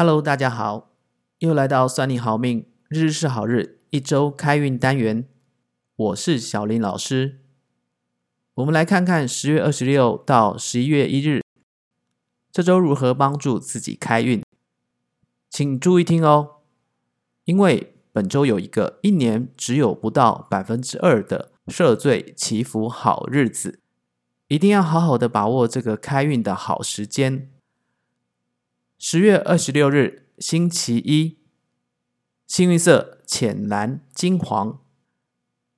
Hello，大家好，又来到算你好命，日日是好日，一周开运单元，我是小林老师。我们来看看十月二十六到十一月一日，这周如何帮助自己开运，请注意听哦，因为本周有一个一年只有不到百分之二的赦罪祈福好日子，一定要好好的把握这个开运的好时间。十月二十六日，星期一，幸运色浅蓝、金黄。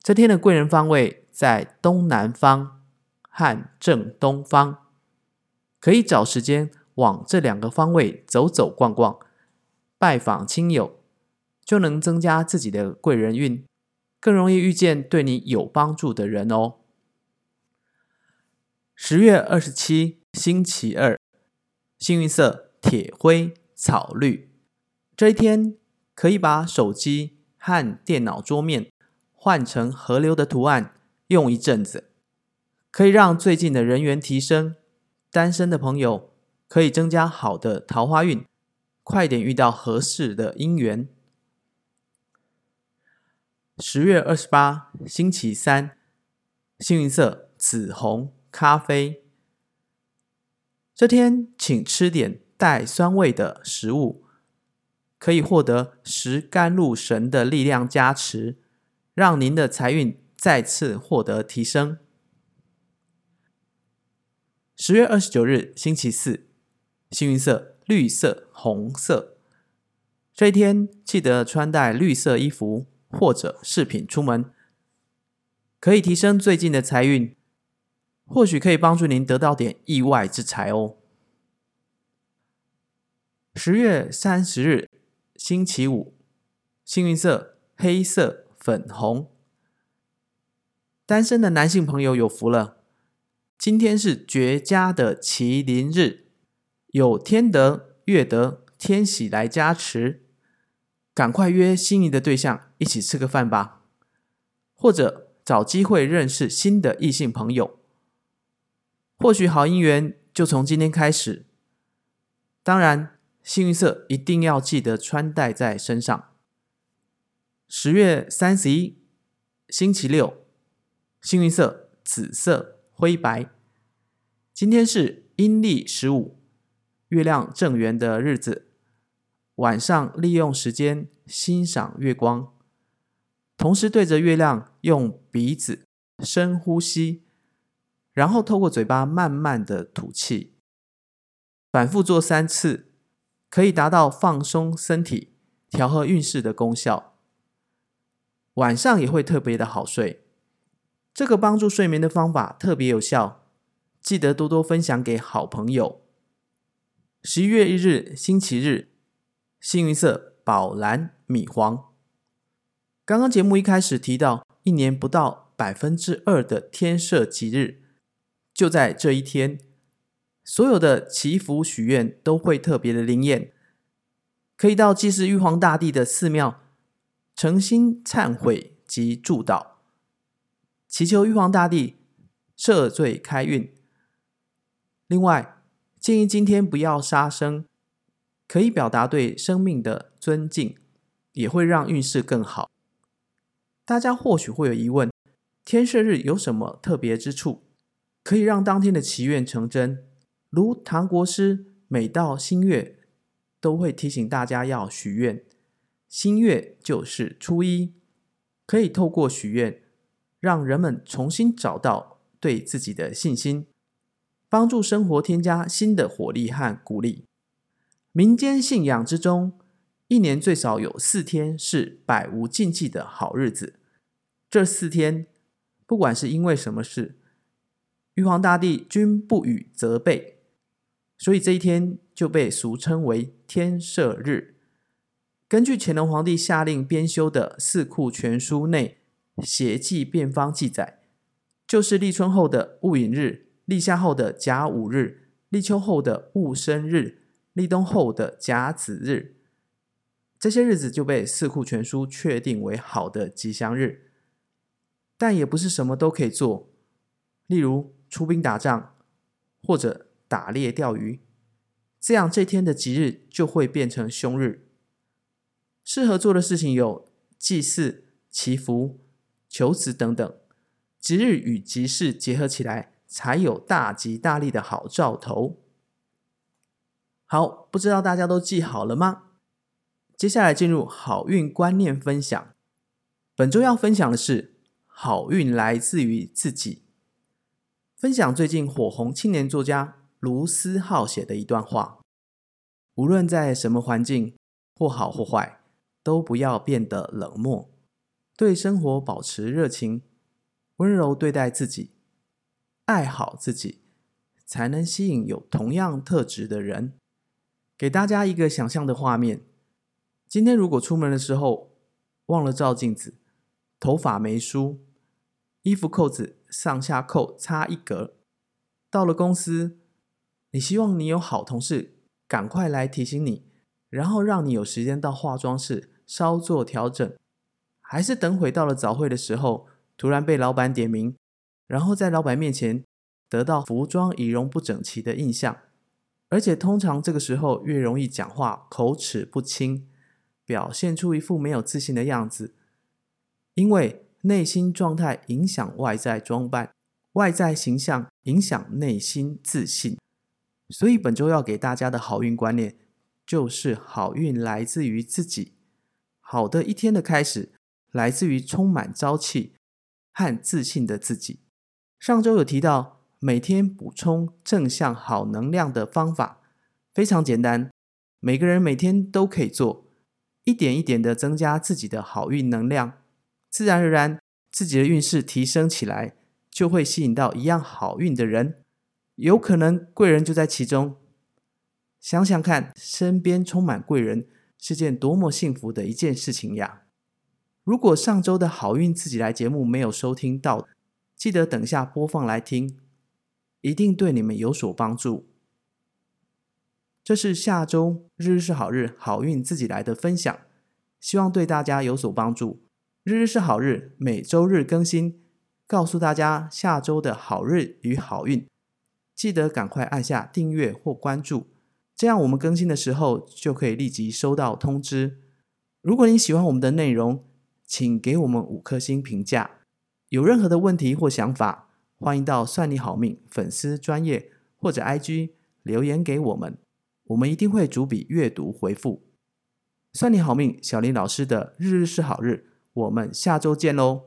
这天的贵人方位在东南方和正东方，可以找时间往这两个方位走走逛逛，拜访亲友，就能增加自己的贵人运，更容易遇见对你有帮助的人哦。十月二十七，星期二，幸运色。铁灰、草绿，这一天可以把手机和电脑桌面换成河流的图案，用一阵子，可以让最近的人缘提升。单身的朋友可以增加好的桃花运，快点遇到合适的姻缘。十月二十八，星期三，幸运色紫红、咖啡。这天请吃点。带酸味的食物可以获得食甘露神的力量加持，让您的财运再次获得提升。十月二十九日，星期四，幸运色绿色、红色。这一天记得穿戴绿色衣服或者饰品出门，可以提升最近的财运，或许可以帮助您得到点意外之财哦。十月三十日，星期五，幸运色黑色、粉红。单身的男性朋友有福了，今天是绝佳的麒麟日，有天德、月德、天喜来加持，赶快约心仪的对象一起吃个饭吧，或者找机会认识新的异性朋友，或许好姻缘就从今天开始。当然。幸运色一定要记得穿戴在身上。十月三十一，星期六，幸运色紫色、灰白。今天是阴历十五，月亮正圆的日子。晚上利用时间欣赏月光，同时对着月亮用鼻子深呼吸，然后透过嘴巴慢慢的吐气，反复做三次。可以达到放松身体、调和运势的功效。晚上也会特别的好睡。这个帮助睡眠的方法特别有效，记得多多分享给好朋友。十一月一日，星期日，幸运色宝蓝、米黄。刚刚节目一开始提到，一年不到百分之二的天赦吉日，就在这一天。所有的祈福许愿都会特别的灵验，可以到祭祀玉皇大帝的寺庙诚心忏悔及祝祷，祈求玉皇大帝赦罪开运。另外，建议今天不要杀生，可以表达对生命的尊敬，也会让运势更好。大家或许会有疑问：天赦日有什么特别之处，可以让当天的祈愿成真？如唐国师每到新月，都会提醒大家要许愿。新月就是初一，可以透过许愿，让人们重新找到对自己的信心，帮助生活添加新的活力和鼓励。民间信仰之中，一年最少有四天是百无禁忌的好日子。这四天，不管是因为什么事，玉皇大帝均不予责备。所以这一天就被俗称为天赦日。根据乾隆皇帝下令编修的《四库全书》内邪记变方记载，就是立春后的戊寅日、立夏后的甲午日、立秋后的戊申日、立冬后的甲子日，这些日子就被《四库全书》确定为好的吉祥日。但也不是什么都可以做，例如出兵打仗或者。打猎、钓鱼，这样这天的吉日就会变成凶日。适合做的事情有祭祀、祈福、求子等等，吉日与吉事结合起来，才有大吉大利的好兆头。好，不知道大家都记好了吗？接下来进入好运观念分享。本周要分享的是，好运来自于自己。分享最近火红青年作家卢思浩写的一段话：无论在什么环境，或好或坏。都不要变得冷漠，对生活保持热情，温柔对待自己，爱好自己，才能吸引有同样特质的人。给大家一个想象的画面：今天如果出门的时候忘了照镜子，头发没梳，衣服扣子上下扣差一格，到了公司，你希望你有好同事赶快来提醒你。然后让你有时间到化妆室稍作调整，还是等会到了早会的时候，突然被老板点名，然后在老板面前得到服装仪容不整齐的印象，而且通常这个时候越容易讲话口齿不清，表现出一副没有自信的样子，因为内心状态影响外在装扮，外在形象影响内心自信，所以本周要给大家的好运观念。就是好运来自于自己，好的一天的开始来自于充满朝气和自信的自己。上周有提到，每天补充正向好能量的方法非常简单，每个人每天都可以做，一点一点的增加自己的好运能量，自然而然自己的运势提升起来，就会吸引到一样好运的人，有可能贵人就在其中。想想看，身边充满贵人是件多么幸福的一件事情呀！如果上周的好运自己来节目没有收听到，记得等下播放来听，一定对你们有所帮助。这是下周日日是好日，好运自己来的分享，希望对大家有所帮助。日日是好日，每周日更新，告诉大家下周的好日与好运，记得赶快按下订阅或关注。这样我们更新的时候就可以立即收到通知。如果你喜欢我们的内容，请给我们五颗星评价。有任何的问题或想法，欢迎到算你好命粉丝专业或者 IG 留言给我们，我们一定会逐笔阅读回复。算你好命，小林老师的日日是好日，我们下周见喽。